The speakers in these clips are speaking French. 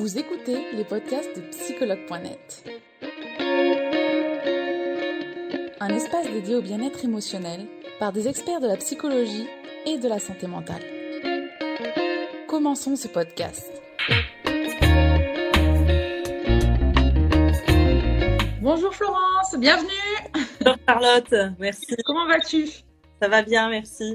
Vous écoutez les podcasts de psychologue.net. Un espace dédié au bien-être émotionnel par des experts de la psychologie et de la santé mentale. Commençons ce podcast. Bonjour Florence, bienvenue. Bonjour Charlotte, merci. Comment vas-tu? Ça va bien, merci.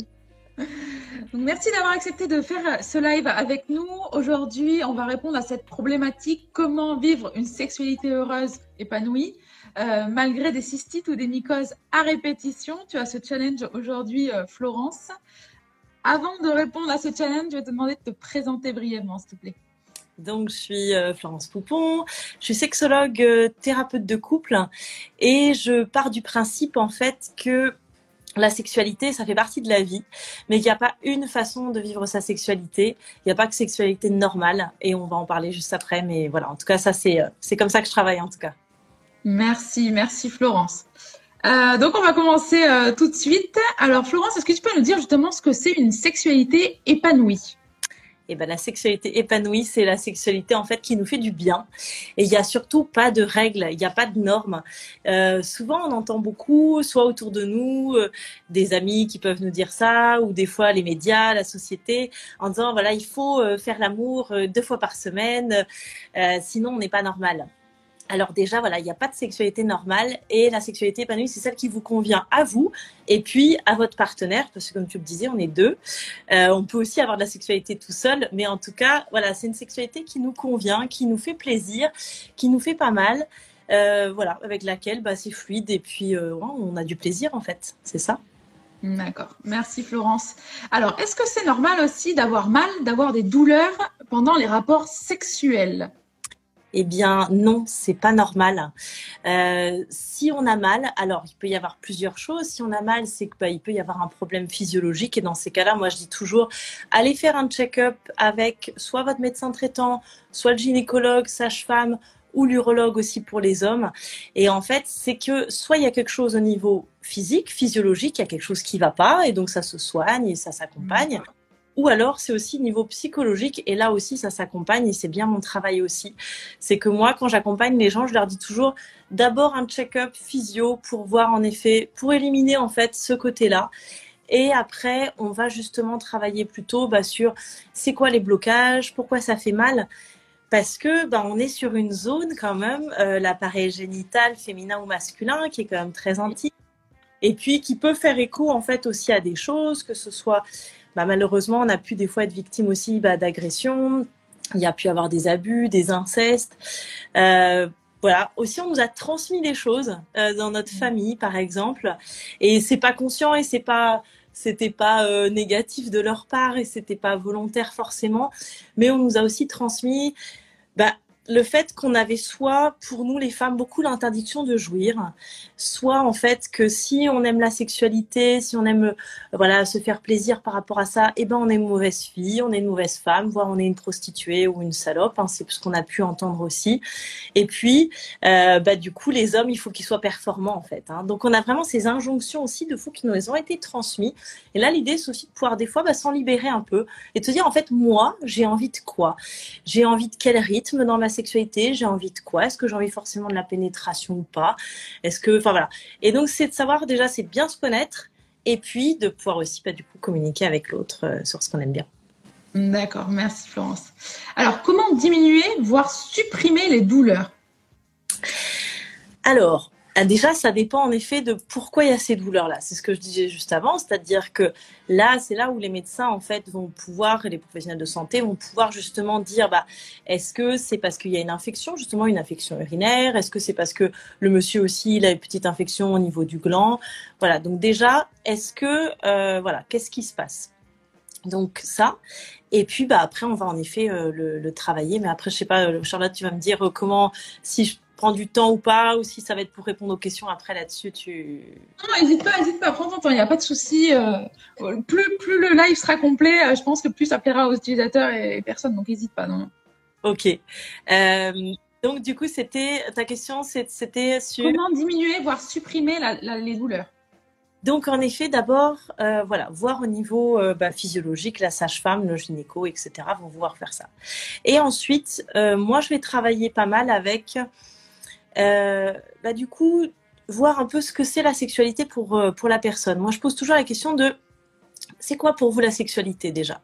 Merci d'avoir accepté de faire ce live avec nous. Aujourd'hui, on va répondre à cette problématique comment vivre une sexualité heureuse, épanouie, euh, malgré des cystites ou des mycoses à répétition? Tu as ce challenge aujourd'hui, euh, Florence. Avant de répondre à ce challenge, je vais te demander de te présenter brièvement, s'il te plaît. Donc, je suis euh, Florence Poupon, je suis sexologue thérapeute de couple et je pars du principe en fait que la sexualité, ça fait partie de la vie, mais il n'y a pas une façon de vivre sa sexualité. Il n'y a pas que sexualité normale, et on va en parler juste après. Mais voilà, en tout cas, ça c'est euh, comme ça que je travaille en tout cas. Merci, merci Florence. Euh, donc on va commencer euh, tout de suite. Alors Florence, est-ce que tu peux nous dire justement ce que c'est une sexualité épanouie? Ben la sexualité épanouie, c'est la sexualité en fait qui nous fait du bien. Et il n'y a surtout pas de règles, il n'y a pas de normes. Euh, souvent, on entend beaucoup, soit autour de nous, euh, des amis qui peuvent nous dire ça, ou des fois les médias, la société, en disant voilà, il faut euh, faire l'amour deux fois par semaine, sinon on n'est pas normal. Alors déjà, voilà, il n'y a pas de sexualité normale et la sexualité épanouie, c'est celle qui vous convient à vous et puis à votre partenaire, parce que comme tu le disais, on est deux. Euh, on peut aussi avoir de la sexualité tout seul, mais en tout cas, voilà, c'est une sexualité qui nous convient, qui nous fait plaisir, qui nous fait pas mal, euh, voilà, avec laquelle bah, c'est fluide et puis euh, on a du plaisir en fait, c'est ça. D'accord, merci Florence. Alors, est-ce que c'est normal aussi d'avoir mal, d'avoir des douleurs pendant les rapports sexuels? Eh bien non, c'est pas normal. Euh, si on a mal, alors il peut y avoir plusieurs choses. Si on a mal, c'est qu'il bah, peut y avoir un problème physiologique et dans ces cas-là, moi je dis toujours, allez faire un check-up avec soit votre médecin traitant, soit le gynécologue, sage-femme ou l'urologue aussi pour les hommes. Et en fait, c'est que soit il y a quelque chose au niveau physique, physiologique, il y a quelque chose qui va pas et donc ça se soigne et ça s'accompagne. Ou alors, c'est aussi niveau psychologique. Et là aussi, ça s'accompagne et c'est bien mon travail aussi. C'est que moi, quand j'accompagne les gens, je leur dis toujours d'abord un check-up physio pour voir en effet, pour éliminer en fait ce côté-là. Et après, on va justement travailler plutôt bah, sur c'est quoi les blocages, pourquoi ça fait mal. Parce que bah, on est sur une zone quand même, euh, l'appareil génital féminin ou masculin, qui est quand même très intime. Et puis qui peut faire écho en fait aussi à des choses, que ce soit bah, malheureusement, on a pu des fois être victime aussi bah, d'agressions. Il y a pu avoir des abus, des incestes. Euh, voilà. Aussi, on nous a transmis des choses euh, dans notre mmh. famille, par exemple, et c'est pas conscient et c'est pas c'était pas euh, négatif de leur part et c'était pas volontaire forcément, mais on nous a aussi transmis bah, le fait qu'on avait soit pour nous les femmes beaucoup l'interdiction de jouir, soit en fait que si on aime la sexualité, si on aime euh, voilà se faire plaisir par rapport à ça, eh ben on est une mauvaise fille, on est une mauvaise femme, voire on est une prostituée ou une salope. Hein, c'est ce qu'on a pu entendre aussi. Et puis euh, bah du coup les hommes il faut qu'ils soient performants en fait. Hein. Donc on a vraiment ces injonctions aussi de fou qui nous ont été transmises. Et là l'idée c'est aussi de pouvoir des fois bah, s'en libérer un peu et de se dire en fait moi j'ai envie de quoi? J'ai envie de quel rythme dans ma sexualité, j'ai envie de quoi? Est-ce que j'ai envie forcément de la pénétration ou pas? Est-ce que, enfin voilà. Et donc c'est de savoir déjà, c'est bien se connaître et puis de pouvoir aussi pas bah, du coup communiquer avec l'autre euh, sur ce qu'on aime bien. D'accord, merci Florence. Alors comment diminuer, voire supprimer les douleurs? Alors, déjà, ça dépend en effet de pourquoi il y a ces douleurs-là. C'est ce que je disais juste avant, c'est-à-dire que là, c'est là où les médecins en fait vont pouvoir les professionnels de santé vont pouvoir justement dire, bah, est-ce que c'est parce qu'il y a une infection, justement une infection urinaire? Est-ce que c'est parce que le monsieur aussi il a une petite infection au niveau du gland? Voilà. Donc déjà, est-ce que euh, voilà, qu'est-ce qui se passe? Donc ça. Et puis bah après on va en effet euh, le, le, travailler. Mais après je sais pas Charlotte tu vas me dire euh, comment si je prends du temps ou pas, ou si ça va être pour répondre aux questions après là-dessus, tu... Non, n'hésite pas, n'hésite pas, prends ton temps, il n'y a pas de souci. Euh, plus, plus le live sera complet, euh, je pense que plus ça plaira aux utilisateurs et personnes, donc n'hésite pas, non. Ok. Euh, donc du coup, c'était ta question, c'était sur... Comment diminuer, voire supprimer la, les douleurs? Donc, en effet, d'abord, euh, voilà, voir au niveau euh, bah, physiologique, la sage-femme, le gynéco, etc., vont pouvoir faire ça. Et ensuite, euh, moi, je vais travailler pas mal avec, bah, du coup, voir un peu ce que c'est la sexualité pour, pour la personne. Moi, je pose toujours la question de, c'est quoi pour vous la sexualité déjà?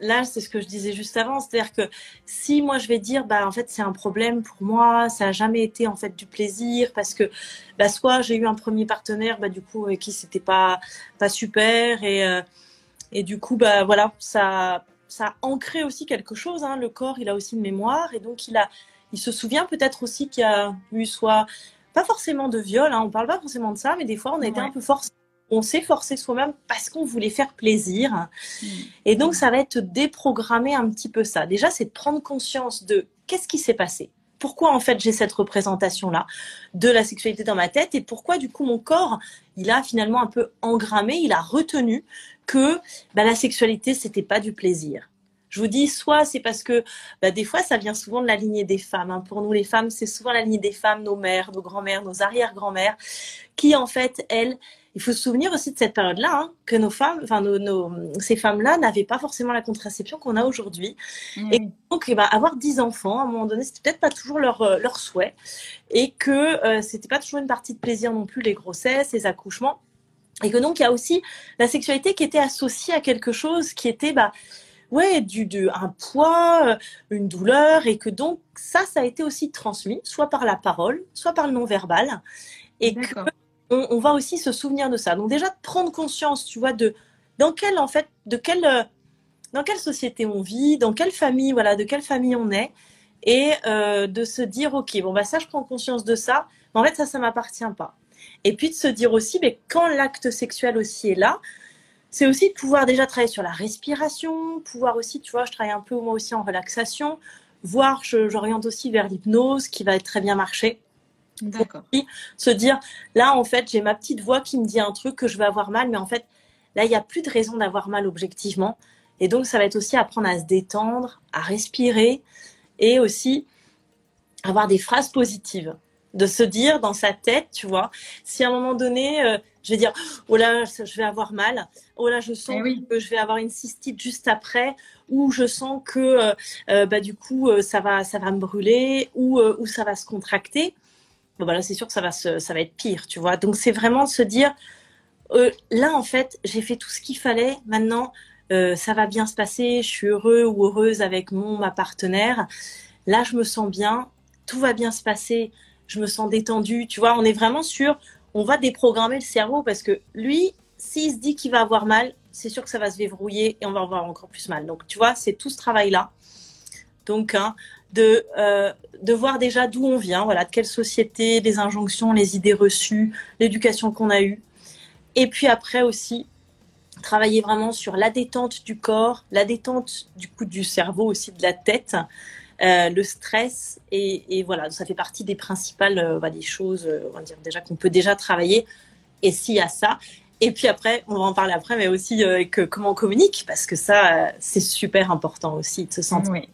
Là, c'est ce que je disais juste avant, c'est-à-dire que si moi je vais dire, bah en fait c'est un problème pour moi, ça n'a jamais été en fait du plaisir parce que bah, soit j'ai eu un premier partenaire, bah du coup avec qui c'était pas pas super et euh, et du coup bah voilà ça ça a ancré aussi quelque chose. Hein. Le corps il a aussi une mémoire et donc il a il se souvient peut-être aussi qu'il y a eu soit pas forcément de viol, hein, on parle pas forcément de ça, mais des fois on a été un peu forcé on s'est forcé soi-même parce qu'on voulait faire plaisir. Mm. Et donc, ça va être déprogrammer un petit peu ça. Déjà, c'est de prendre conscience de qu'est-ce qui s'est passé. Pourquoi en fait j'ai cette représentation-là de la sexualité dans ma tête et pourquoi du coup mon corps il a finalement un peu engrammé, il a retenu que bah, la sexualité c'était pas du plaisir. Je vous dis, soit c'est parce que bah, des fois, ça vient souvent de la lignée des femmes. Hein. Pour nous, les femmes, c'est souvent la lignée des femmes, nos mères, nos grands-mères, nos arrière-grands-mères, qui en fait, elles, il faut se souvenir aussi de cette période-là, hein, que nos femmes, enfin nos, ces femmes-là n'avaient pas forcément la contraception qu'on a aujourd'hui. Et donc, ben, avoir 10 enfants, à un moment donné, c'était peut-être pas toujours leur, euh, leur souhait. Et que euh, c'était pas toujours une partie de plaisir non plus, les grossesses, les accouchements. Et que donc, il y a aussi la sexualité qui était associée à quelque chose qui était, bah, ouais, du, de, un poids, euh, une douleur. Et que donc, ça, ça a été aussi transmis, soit par la parole, soit par le non-verbal. Et que on, va aussi se souvenir de ça. Donc déjà de prendre conscience, tu vois, de dans quelle en fait, de quelle euh, dans quelle société on vit, dans quelle famille, voilà, de quelle famille on est, et euh, de se dire ok, bon bah ça, je prends conscience de ça, mais en fait ça, ça m'appartient pas. Et puis de se dire aussi, mais quand l'acte sexuel aussi est là, c'est aussi de pouvoir déjà travailler sur la respiration, pouvoir aussi, tu vois, je travaille un peu moi aussi en relaxation, voire j'oriente aussi vers l'hypnose qui va être très bien marché. D'accord. Se dire, là, en fait, j'ai ma petite voix qui me dit un truc que je vais avoir mal, mais en fait, là, il n'y a plus de raison d'avoir mal objectivement. Et donc, ça va être aussi apprendre à se détendre, à respirer et aussi avoir des phrases positives. De se dire dans sa tête, tu vois, si à un moment donné, euh, je vais dire, oh là, je vais avoir mal, oh là, je sens eh que je vais avoir une cystite juste après, ou je sens que, euh, euh, bah, du coup, ça va, ça va me brûler, ou, ou ça va se contracter bon bah là c'est sûr que ça va se, ça va être pire, tu vois. Donc c'est vraiment de se dire euh, là en fait j'ai fait tout ce qu'il fallait. Maintenant euh, ça va bien se passer. Je suis heureux ou heureuse avec mon ma partenaire. Là je me sens bien. Tout va bien se passer. Je me sens détendue. Tu vois, on est vraiment sûr. On va déprogrammer le cerveau parce que lui, s'il se dit qu'il va avoir mal, c'est sûr que ça va se verrouiller et on va avoir encore plus mal. Donc tu vois, c'est tout ce travail là. Donc, hein, de, euh, de voir déjà d'où on vient, voilà, de quelle société, les injonctions, les idées reçues, l'éducation qu'on a eue. Et puis après aussi, travailler vraiment sur la détente du corps, la détente du coup du cerveau aussi, de la tête, euh, le stress. Et, voilà, ça fait partie des principales euh, bah, des choses, on va dire déjà qu'on peut déjà travailler. Et s'il y a ça, et puis après, on va en parler après, mais aussi que comment on communique, parce que ça, c'est super important aussi de se sentir oui.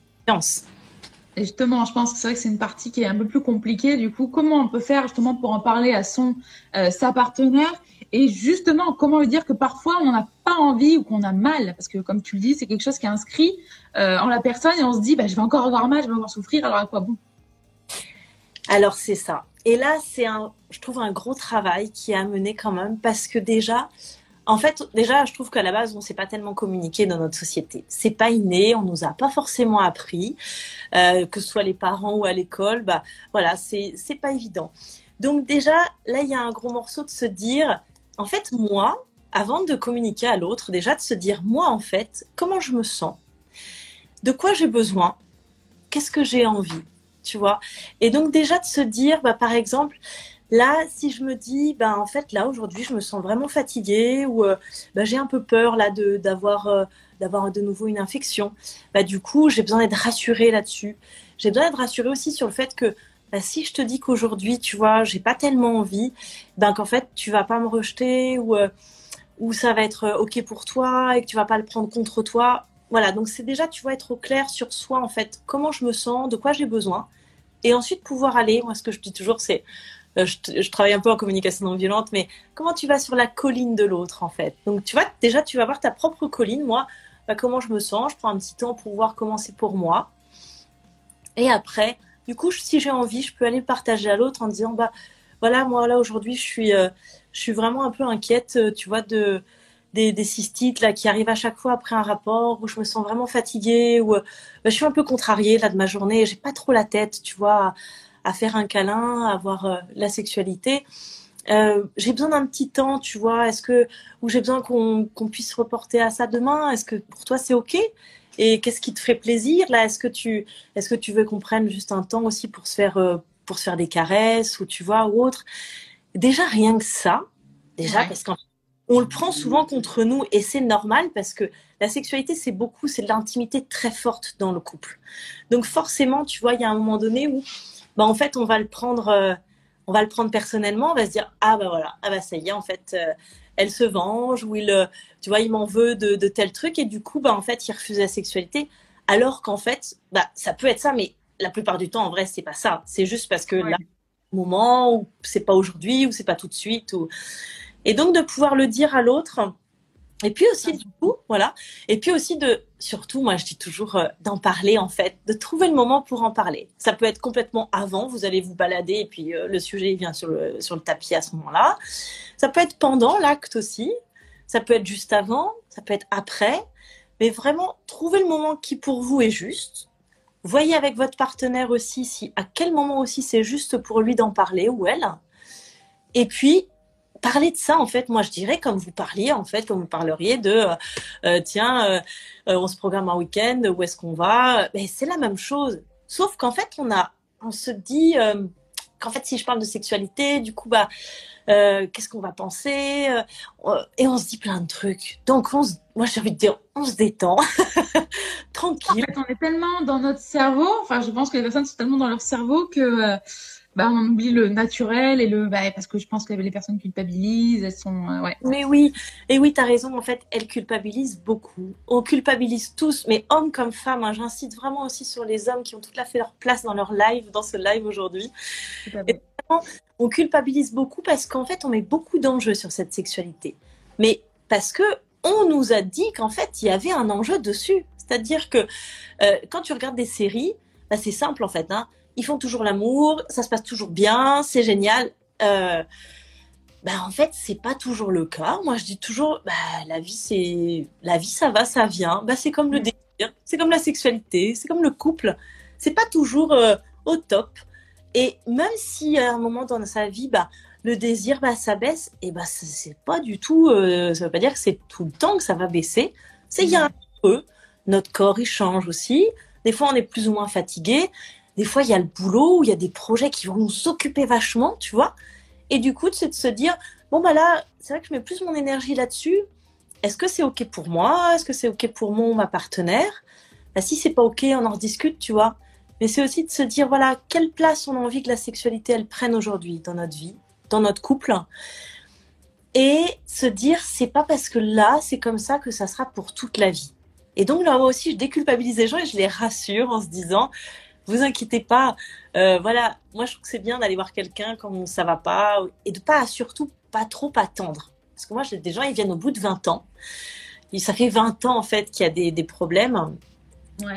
Et justement, je pense que c'est vrai que c'est une partie qui est un peu plus compliquée. Du coup, comment on peut faire justement pour en parler à son euh, sa partenaire et justement comment dire que parfois on n'a pas envie ou qu'on a mal? Parce que comme tu le dis, c'est quelque chose qui est inscrit euh, en la personne et on se dit bah, je vais encore avoir mal, je vais encore souffrir. Alors à quoi bon? Alors c'est ça. Et là, c'est un, je trouve un gros travail qui est à mener quand même parce que déjà, en fait, déjà, je trouve qu'à la base, on ne sait pas tellement communiquer dans notre société. C'est pas inné, on nous a pas forcément appris, euh, que ce soit les parents ou à l'école. Bah, voilà, c'est c'est pas évident. Donc déjà, là, il y a un gros morceau de se dire, en fait, moi, avant de communiquer à l'autre, déjà de se dire, moi, en fait, comment je me sens, de quoi j'ai besoin, qu'est-ce que j'ai envie, tu vois? Et donc déjà de se dire, bah, par exemple, Là, si je me dis, ben en fait, là aujourd'hui, je me sens vraiment fatiguée ou euh, ben, j'ai un peu peur là de d'avoir euh, de nouveau une infection, bah du coup, j'ai besoin d'être rassurée là-dessus. J'ai besoin d'être rassurée aussi sur le fait que bah, si je te dis qu'aujourd'hui, tu vois, j'ai pas tellement envie, ben qu'en fait, tu vas pas me rejeter ou euh, ça va être ok pour toi et que tu vas pas le prendre contre toi. Voilà, donc c'est déjà, tu vas être au clair sur soi en fait, comment je me sens, de quoi j'ai besoin, et ensuite pouvoir aller. Moi, ce que je dis toujours, c'est je, travaille un peu en communication non violente, mais comment tu vas sur la colline de l'autre en fait? Donc tu vois, déjà tu vas voir ta propre colline. Moi, bah, comment je me sens, je prends un petit temps pour voir comment c'est pour moi. Et après, du coup, si j'ai envie, je peux aller partager à l'autre en disant, bah voilà, moi là aujourd'hui, je suis, je suis vraiment un peu inquiète, tu vois, de des, cystites là qui arrivent à chaque fois après un rapport où je me sens vraiment fatiguée ou euh, bah, je suis un peu contrariée là de ma journée. J'ai pas trop la tête tu vois à, faire un câlin à avoir euh, la sexualité. Euh, j'ai besoin d'un petit temps tu vois. Est-ce que ou j'ai besoin qu'on qu'on puisse reporter à ça demain? Est-ce que pour toi c'est ok? Et qu'est-ce qui te ferait plaisir là? Est-ce que tu est-ce que tu veux qu'on prenne juste un temps aussi pour se faire euh, pour se faire des caresses ou tu vois ou autre? Déjà rien que ça déjà parce qu'en on le prend souvent contre nous et c'est normal parce que la sexualité, c'est beaucoup, c'est de l'intimité très forte dans le couple. Donc forcément, tu vois, il y a un moment donné où, bah, en fait, on va le prendre, euh, on va le prendre personnellement, on va se dire, ah bah voilà, ah bah ça y est, en fait, euh, elle se venge ou il, euh, tu vois, il m'en veut de, de, tel truc et du coup, bah en fait, il refuse la sexualité. Alors qu'en fait, bah ça peut être ça, mais la plupart du temps, en vrai, c'est pas ça. C'est juste parce que là, moment ou c'est pas aujourd'hui ou c'est pas tout de suite ou et donc de pouvoir le dire à l'autre. Et puis aussi, du coup, voilà. Et puis aussi de, surtout, moi je dis toujours euh, d'en parler en fait, de trouver le moment pour en parler. Ça peut être complètement avant, vous allez vous balader et puis euh, le sujet vient sur le, sur le tapis à ce moment-là. Ça peut être pendant l'acte aussi. Ça peut être juste avant, ça peut être après. Mais vraiment, trouver le moment qui pour vous est juste. Voyez avec votre partenaire aussi si à quel moment aussi c'est juste pour lui d'en parler ou elle. Et puis, parler de ça, en fait, moi je dirais comme vous parliez, en fait, comme vous parleriez de euh, euh, tiens, euh, on se programme un week-end, où est-ce qu'on va? Mais c'est la même chose. Sauf qu'en fait, on a, on se dit qu'en fait, si je parle de sexualité, du coup, bah, qu'est-ce qu'on va penser Et on se dit plein de trucs. Donc, on moi j'ai envie de dire, on se détend, tranquille. En fait, on est tellement dans notre cerveau. Enfin, je pense que les personnes sont tellement dans leur cerveau que bah, on oublie le naturel et le bah, parce que je pense que les personnes culpabilisent, elles sont euh, ouais. Mais oui, et oui, tu as raison en fait, elles culpabilisent beaucoup. On culpabilise tous, mais hommes comme femmes, hein, j'incite vraiment aussi sur les hommes qui ont tout à fait leur place dans leur live, dans ce live aujourd'hui. On culpabilise beaucoup parce qu'en fait, on met beaucoup d'enjeux sur cette sexualité. Mais parce que on nous a dit qu'en fait, il y avait un enjeu dessus. C'est-à-dire que euh, quand tu regardes des séries, bah, c'est simple en fait. Hein ils font toujours l'amour, ça se passe toujours bien, c'est génial. Euh, bah, en fait, c'est pas toujours le cas. Moi, je dis toujours, bah, la vie, c'est, la vie, ça va, ça vient. Bah, c'est comme le mm. désir, c'est comme la sexualité, c'est comme le couple. C'est pas toujours euh, au top. Et même si à un moment dans sa vie, bah, le désir, bah, ça baisse, et bah, c'est pas du tout, euh, ça veut pas dire que c'est tout le temps que ça va baisser. C'est il y a un peu. Notre corps, il change aussi. Des fois, on est plus ou moins fatigué des fois, il y a le boulot ou il y a des projets qui vont nous occuper vachement, tu vois. Et du coup, c'est de se dire, bon, bah là, c'est vrai que je mets plus mon énergie là-dessus. Est-ce que c'est OK pour moi? Est-ce que c'est OK pour mon ma partenaire? Bah, Si c'est pas OK, on en rediscute, tu vois. Mais c'est aussi de se dire, voilà, quelle place on a envie que la sexualité, elle prenne aujourd'hui dans notre vie, dans notre couple. Et se dire, c'est pas parce que là, c'est comme ça que ça sera pour toute la vie. Et donc là aussi, je déculpabilise les gens et je les rassure en se disant, vous inquiétez pas. Euh, voilà, moi je trouve que c'est bien d'aller voir quelqu'un quand ça va pas et de pas surtout pas trop attendre. Parce que moi j'ai des gens ils viennent au bout de 20 ans. Et ça fait 20 ans en fait qu'il y a des, des problèmes.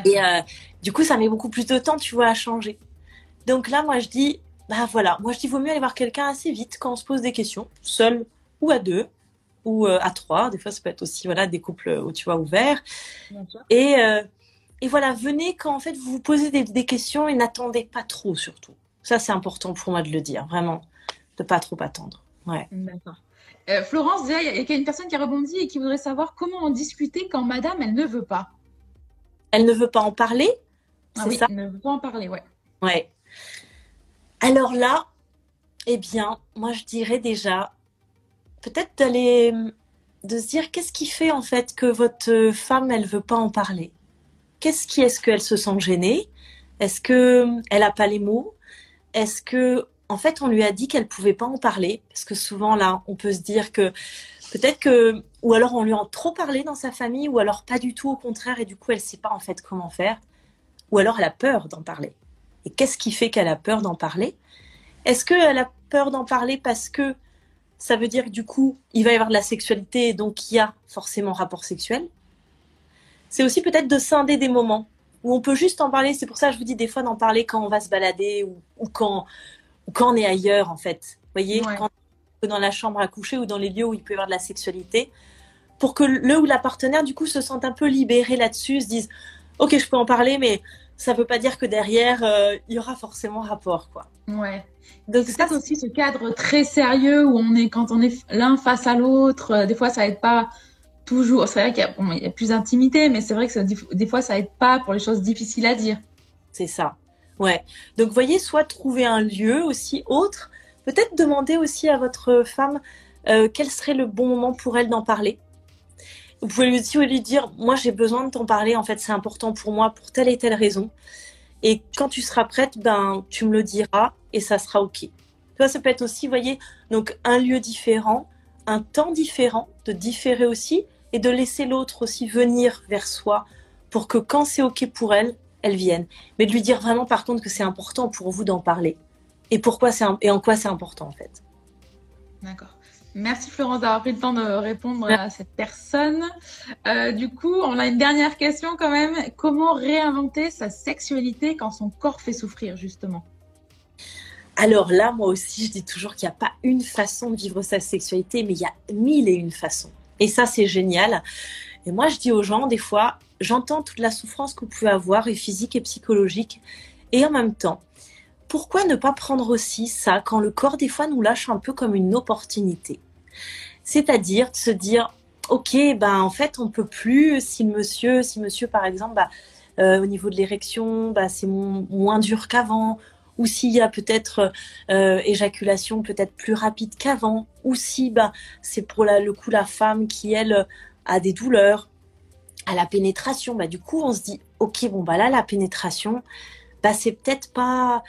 Et euh, du coup ça met beaucoup plus de temps tu vois à changer. Donc là moi je dis bah voilà, moi je dis vaut mieux aller voir quelqu'un assez vite quand on se pose des questions, seul ou à deux ou euh, à trois. Des fois ça peut être aussi voilà des couples où tu vois ouverts. Et et voilà, venez quand en fait vous vous posez des, questions et n'attendez pas trop surtout. Ça c'est important pour moi de le dire, vraiment, de pas trop attendre. Ouais. D'accord. Euh, Florence, il y a une personne qui a rebondi et qui voudrait savoir comment en discuter quand Madame elle ne veut pas. Elle ne veut pas en parler? Ah oui, elle ne veut pas en parler, ouais. Ouais. Alors là, eh bien, moi je dirais déjà peut-être d'aller de se dire qu'est-ce qui fait en fait que votre femme elle veut pas en parler? Qu'est-ce qui est-ce qu'elle se sent gênée? Est-ce que elle a pas les mots? Est-ce que en fait on lui a dit qu'elle pouvait pas en parler? Parce que souvent là, on peut se dire que peut-être que ou alors on lui a trop parlé dans sa famille ou alors pas du tout au contraire et du coup elle sait pas en fait comment faire. Ou alors elle a peur d'en parler. Et qu'est-ce qui fait qu'elle a peur d'en parler? Est-ce qu'elle a peur d'en parler parce que ça veut dire que du coup, il va y avoir de la sexualité, donc il y a forcément rapport sexuel? C'est aussi peut-être de scinder des moments où on peut juste en parler. C'est pour ça que je vous dis des fois d'en parler quand on va se balader ou, quand, quand on est ailleurs, en fait. Vous voyez, quand on est dans la chambre à coucher ou dans les lieux où il peut y avoir de la sexualité, pour que le ou la partenaire, du coup, se sente un peu libéré là-dessus, se dise, OK, je peux en parler, mais ça ne veut pas dire que derrière, euh, il y aura forcément rapport, quoi. Ouais. Donc c'est ça aussi ce cadre très sérieux où on est quand on est l'un face à l'autre. Euh, des fois, ça aide pas toujours. C'est vrai qu'il y, a plus d'intimité, mais c'est vrai que des fois, ça aide pas pour les choses difficiles à dire. C'est ça. Ouais. Donc, voyez, soit trouver un lieu aussi autre. Peut-être demander aussi à votre femme euh, quel serait le bon moment pour elle d'en parler. Vous pouvez lui aussi dire, moi j'ai besoin de t'en parler, en fait c'est important pour moi pour telle et telle raison. Et quand tu seras prête, ben tu me le diras et ça sera ok. Ça, ça peut être aussi, voyez, donc un lieu différent, un temps différent, de différer aussi et de laisser l'autre aussi venir vers soi pour que quand c'est ok pour elle, elle vienne. Mais de lui dire vraiment par contre que c'est important pour vous d'en parler et pourquoi c'est et en quoi c'est important en fait. D'accord. Merci Florence d'avoir pris le temps de répondre à cette personne. Euh, du coup, on a une dernière question quand même. Comment réinventer sa sexualité quand son corps fait souffrir justement? Alors là, moi aussi, je dis toujours qu'il n'y a pas une façon de vivre sa sexualité, mais il y a mille et une façons. Et ça, c'est génial. Et moi, je dis aux gens, des fois, j'entends toute la souffrance que vous pouvez avoir, et physique et psychologique. Et en même temps, pourquoi ne pas prendre aussi ça quand le corps, des fois, nous lâche un peu comme une opportunité? C'est-à-dire de se dire, ok, ben en fait, on peut plus, si monsieur, si monsieur, par exemple, bah, euh, au niveau de l'érection, bah, c'est moins dur qu'avant, ou s'il y a peut-être euh, éjaculation peut-être plus rapide qu'avant, ou si bah, c'est pour la, le coup la femme qui, elle, a des douleurs à la pénétration, bah, du coup, on se dit, ok, bon, bah là, la pénétration, bah, c'est peut-être pas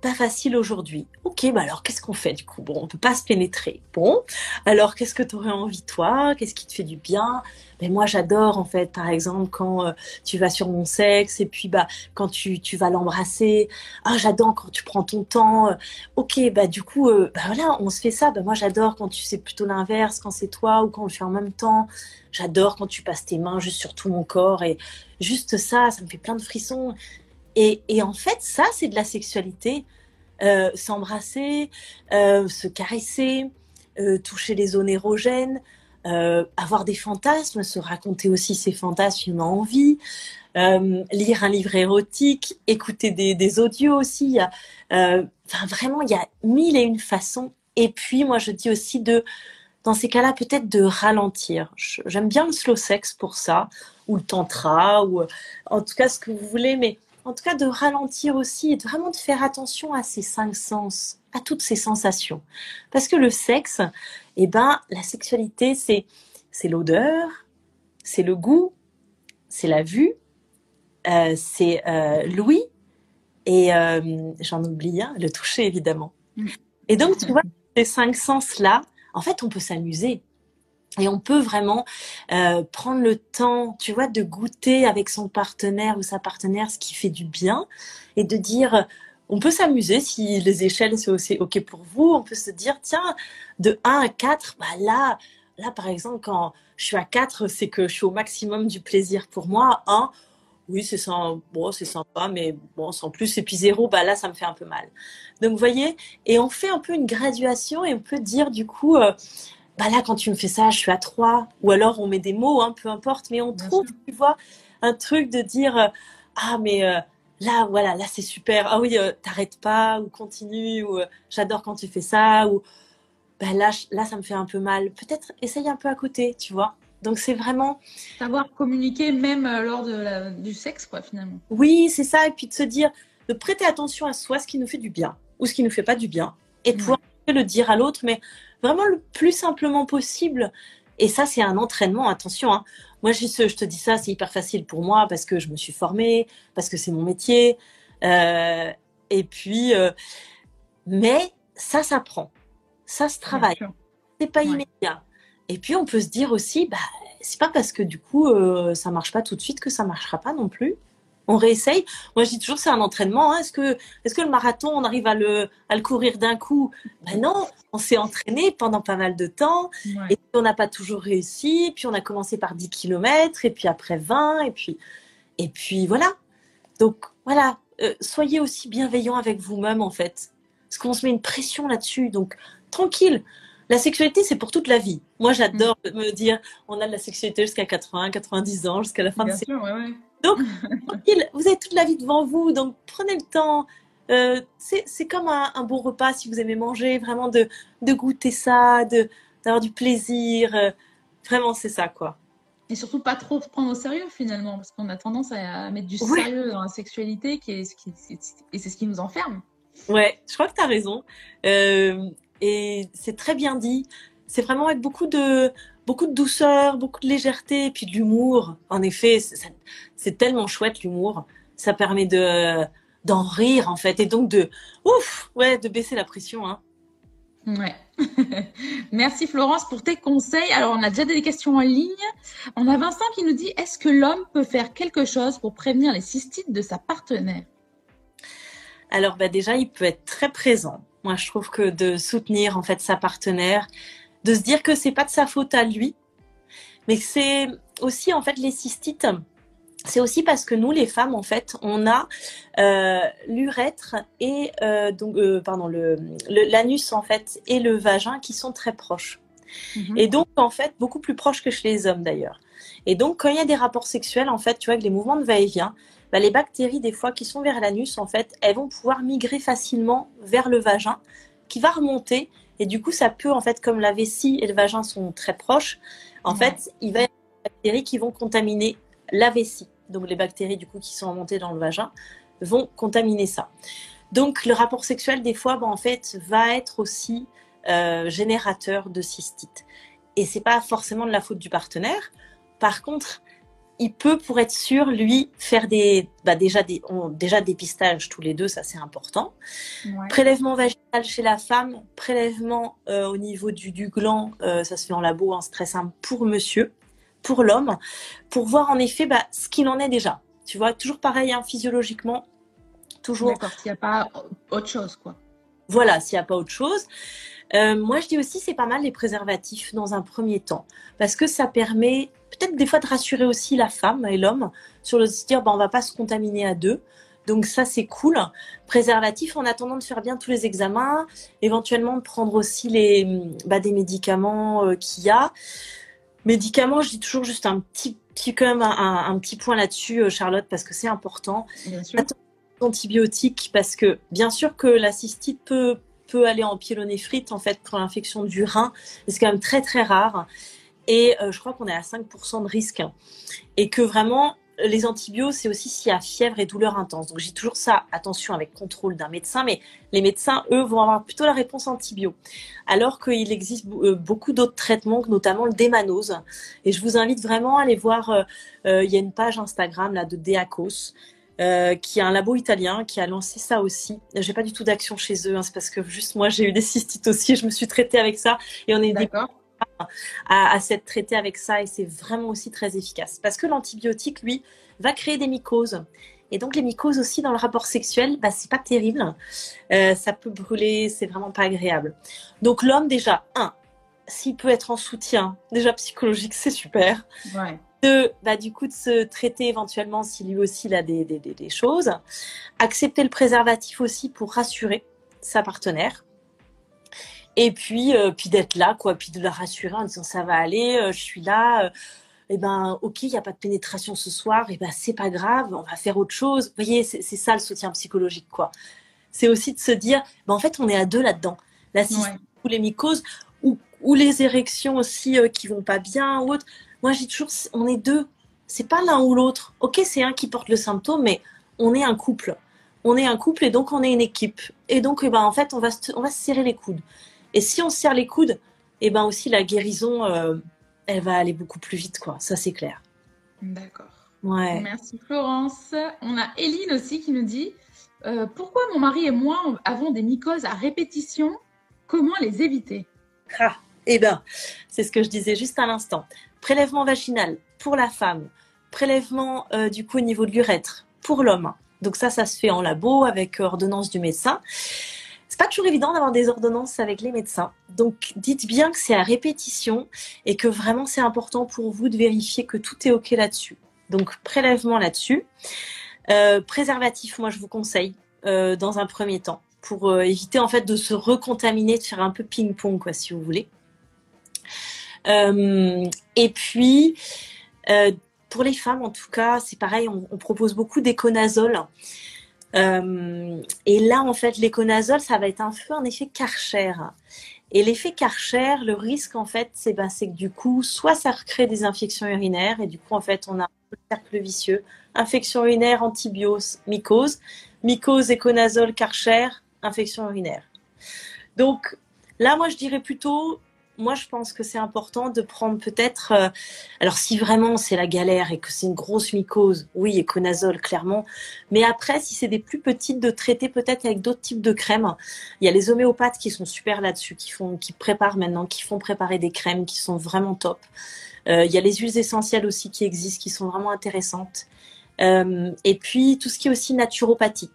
pas facile aujourd'hui. Ok, bah alors qu'est-ce qu'on fait du coup? Bon, on peut pas se pénétrer. Bon, alors qu'est-ce que tu aurais envie toi? Qu'est-ce qui te fait du bien? Mais moi j'adore en fait, par exemple quand euh, tu vas sur mon sexe et puis bah quand tu, tu vas l'embrasser. Ah j'adore quand tu prends ton temps. ok, bah du coup euh, bah voilà, on se fait ça. Bah moi j'adore quand tu sais plutôt l'inverse, quand c'est toi ou quand on le fait en même temps. J'adore quand tu passes tes mains juste sur tout mon corps et juste ça, ça me fait plein de frissons. Et, en fait, ça, c'est de la sexualité. Euh, s'embrasser, euh, se caresser, euh, toucher les zones érogènes, avoir des fantasmes, se raconter aussi ses fantasmes si on a envie, lire un livre érotique, écouter des, audios aussi. enfin, vraiment, il y a mille et une façons. Et puis, moi, je dis aussi de, dans ces cas-là, peut-être de ralentir. J'aime bien le slow sex pour ça, ou le tantra, ou en tout cas ce que vous voulez, mais en tout cas de ralentir aussi et de vraiment de faire attention à ces cinq sens, à toutes ces sensations. Parce que le sexe, eh ben, la sexualité, c'est, c'est l'odeur, c'est le goût, c'est la vue, euh, c'est euh, l'ouïe et euh, j'en oublie un, le toucher évidemment. Mm. Et donc, tu vois, ces cinq sens-là, en fait, on peut s'amuser. Et on peut vraiment euh, prendre le temps, tu vois, de goûter avec son partenaire ou sa partenaire ce qui fait du bien et de dire, on peut s'amuser si les échelles c'est aussi OK pour vous. On peut se dire, tiens, de 1 à 4, bah là, là par exemple, quand je suis à 4, c'est que je suis au maximum du plaisir pour moi. 1, oui, c'est ça, bon, sympa, mais bon, sans plus. Et puis 0, bah là, ça me fait un peu mal. Donc, vous voyez, et on fait un peu une graduation et on peut dire, du coup, euh, bah là, quand tu me fais ça, je suis à 3. Ou alors, on met des mots, hein, peu importe, mais on trouve, tu vois, un truc de dire, euh, ah, mais euh, là, voilà, là, c'est super. Ah oui, euh, t'arrêtes pas, ou continue, ou j'adore quand tu fais ça, ou bah là, là, ça me fait un peu mal. Peut-être essaye un peu à côté, tu vois. Donc, c'est vraiment. Savoir communiquer même lors de du sexe, quoi, finalement. Oui, c'est ça. Et puis de se dire, de prêter attention à soi, ce qui nous fait du bien, ou ce qui nous fait pas du bien, et de pouvoir le dire à l'autre, mais vraiment le plus simplement possible. Et ça, c'est un entraînement, attention. Hein. Moi, je, je, te dis ça, c'est hyper facile pour moi parce que je me suis formée, parce que c'est mon métier. Euh, et puis, euh, mais ça s'apprend, ça se travaille. C'est pas immédiat. Et puis, on peut se dire aussi, bah, c'est pas parce que du coup, euh, ça marche pas tout de suite que ça marchera pas non plus. On réessaye. Moi, je dis toujours, c'est un entraînement. Hein. Est-ce que, est-ce que le marathon, on arrive à le, à le courir d'un coup? Ben non, on s'est entraîné pendant pas mal de temps et on n'a pas toujours réussi. Puis on a commencé par 10 km et puis après 20 et puis, et puis voilà. Donc voilà, euh, soyez aussi bienveillant avec vous-même en fait. Parce qu'on se met une pression là-dessus. Donc tranquille. La sexualité, c'est pour toute la vie. Moi, j'adore mm. me dire, on a de la sexualité jusqu'à 80, 90 ans, jusqu'à la fin de sa vie. Donc, vous avez toute la vie devant vous, donc prenez le temps. Euh, c'est comme un, bon repas si vous aimez manger, vraiment de, de goûter ça, d'avoir du plaisir. Euh, vraiment, c'est ça, quoi. Et surtout pas trop prendre au sérieux finalement, parce qu'on a tendance à mettre du sérieux dans la sexualité, qui est ce qui, et c'est ce qui nous enferme. Ouais, je crois que tu as raison. Euh, et c'est très bien dit. C'est vraiment avec beaucoup de, beaucoup de douceur, beaucoup de légèreté, et puis de l'humour. En effet, c'est tellement chouette l'humour. Ça permet de d'en rire en fait, et donc de ouf, ouais, de baisser la pression. Hein. Ouais. Merci Florence pour tes conseils. Alors on a déjà des questions en ligne. On a Vincent qui nous dit est-ce que l'homme peut faire quelque chose pour prévenir les cystites de sa partenaire? Alors bah déjà il peut être très présent. Moi je trouve que de soutenir en fait sa partenaire, de se dire que c'est pas de sa faute à lui, mais c'est aussi en fait les cystites. C'est aussi parce que nous, les femmes, en fait, on a euh, l'urètre et euh, donc euh, pardon le l'anus en fait et le vagin qui sont très proches. Mhm. Et donc en fait beaucoup plus proches que chez les hommes d'ailleurs. Et donc quand il y a des rapports sexuels en fait, tu vois, avec les mouvements de va-et-vient, bah, les bactéries des fois qui sont vers l'anus en fait, elles vont pouvoir migrer facilement vers le vagin, qui va remonter et du coup, ça peut, en fait, comme la vessie et le vagin sont très proches, en fait, il va y avoir des bactéries qui vont contaminer la vessie. Donc, les bactéries, du coup, qui sont remontées dans le vagin, vont contaminer ça. Donc, le rapport sexuel, des fois, ben, en fait, va être aussi euh, générateur de cystite. Et c'est pas forcément de la faute du partenaire. Par contre, il peut, pour être sûr, lui, faire des, bah déjà des, déjà dépistage tous les deux, ça c'est important. Prélèvement vaginal chez la femme, prélèvement euh, au niveau du, du gland, euh, ça se fait en labo, hein, c'est très simple pour monsieur, pour l'homme, pour voir en effet bah, ce qu'il en est déjà. Tu vois, toujours pareil, hein, physiologiquement, toujours. D'accord, s'il n'y a pas autre chose, quoi. Voilà, s'il n'y a pas autre chose. Euh, moi, je dis aussi, c'est pas mal les préservatifs dans un premier temps, parce que ça permet peut-être des fois de rassurer aussi la femme et l'homme sur le se dire, bah, on va pas se contaminer à deux. Donc ça, c'est cool. Préservatif, en attendant de faire bien tous les examens, éventuellement de prendre aussi les, bah, des médicaments euh, qu'il y a. Médicaments, je dis toujours juste un petit, petit quand même un, petit point là-dessus, euh, Charlotte, parce que c'est important. Bien sûr. Antibiotiques, parce que bien sûr que la cystite peut peut aller en pyélonéphrite en fait pour l'infection du rein. C'est quand même très très rare. Et euh, je crois qu'on est à 5% de risque. Et que vraiment, les antibiotiques, c'est aussi s'il y a fièvre et douleur intense. Donc j'ai toujours ça, attention avec contrôle d'un médecin, mais les médecins, eux, vont avoir plutôt la réponse antibio. Alors qu'il existe euh, beaucoup d'autres traitements, notamment le démanose. Et je vous invite vraiment à aller voir, euh, il y a une page Instagram là de Deacos. Qui est un labo italien qui a lancé ça aussi. J'ai pas du tout d'action chez eux, hein, c'est parce que juste moi j'ai eu des cystites aussi, je me suis traitée avec ça et on est d'accord à, à s'être traité avec ça et c'est vraiment aussi très efficace parce que l'antibiotique lui va créer des mycoses et donc les mycoses aussi dans le rapport sexuel, bah, c'est pas terrible, euh, ça peut brûler, c'est vraiment pas agréable. Donc l'homme déjà un, s'il peut être en soutien déjà psychologique, c'est super. Ouais de, bah, du coup, de se traiter éventuellement si lui aussi il a des, des, des, choses. Accepter le préservatif aussi pour rassurer sa partenaire. Et puis, euh, puis d'être là, quoi, puis de la rassurer en disant ça va aller, euh, je suis là. Euh, eh ben, ok, il n'y a pas de pénétration ce soir, et eh ben c'est pas grave, on va faire autre chose. Vous voyez, c'est ça le soutien psychologique, quoi. C'est aussi de se dire, ben, en fait, on est à deux là-dedans. La ouais. ou les mycoses, ou, ou les érections aussi qui vont pas bien, ou autre. Moi, j'ai toujours, on est deux. C'est pas l'un ou l'autre. Ok, c'est un qui porte le symptôme, mais on est un couple. On est un couple et donc on est une équipe. Et donc, eh ben, en fait, on va, se, on va se serrer les coudes. Et si on se serre les coudes, et eh ben aussi la guérison, euh, elle va aller beaucoup plus vite, quoi. Ça, c'est clair. D'accord. Ouais. Merci Florence. On a Eline aussi qui nous dit euh, pourquoi mon mari et moi avons des mycoses à répétition? Comment les éviter? Ah, Eh bien, c'est ce que je disais juste à l'instant. Prélèvement vaginal pour la femme, prélèvement euh, du coup au niveau de l'urètre pour l'homme. Donc ça, ça se fait en labo avec ordonnance du médecin. C'est pas toujours évident d'avoir des ordonnances avec les médecins. Donc dites bien que c'est à répétition et que vraiment c'est important pour vous de vérifier que tout est ok là-dessus. Donc prélèvement là-dessus. Euh, préservatif, moi je vous conseille euh, dans un premier temps pour euh, éviter en fait de se recontaminer, de faire un peu ping-pong quoi si vous voulez. et puis pour les femmes en tout cas, c'est pareil, on, on propose beaucoup d'éconazole. Euh, et là, en fait, l'éconazole, ça va être un peu un effet Karcher. Et l'effet Karcher, le risque, en fait, c'est ben, que du coup, soit ça recrée des infections urinaires, et du coup, en fait, on a un cercle vicieux. Infection urinaire, antibiose, mycose. Mycose, éconazole, Karcher, infection urinaire. Donc, là, moi, je dirais plutôt moi, je pense que c'est important de prendre peut-être. Euh, alors, si vraiment c'est la galère et que c'est une grosse mycose, oui, éconazole, clairement. Mais après, si c'est des plus petites, de traiter peut-être avec d'autres types de crèmes. Il y a les homéopathes qui sont super là-dessus, qui font, qui préparent maintenant, qui font préparer des crèmes qui sont vraiment top. Euh, il y a les huiles essentielles aussi qui existent, qui sont vraiment intéressantes. Euh, et puis tout ce qui est aussi naturopathie,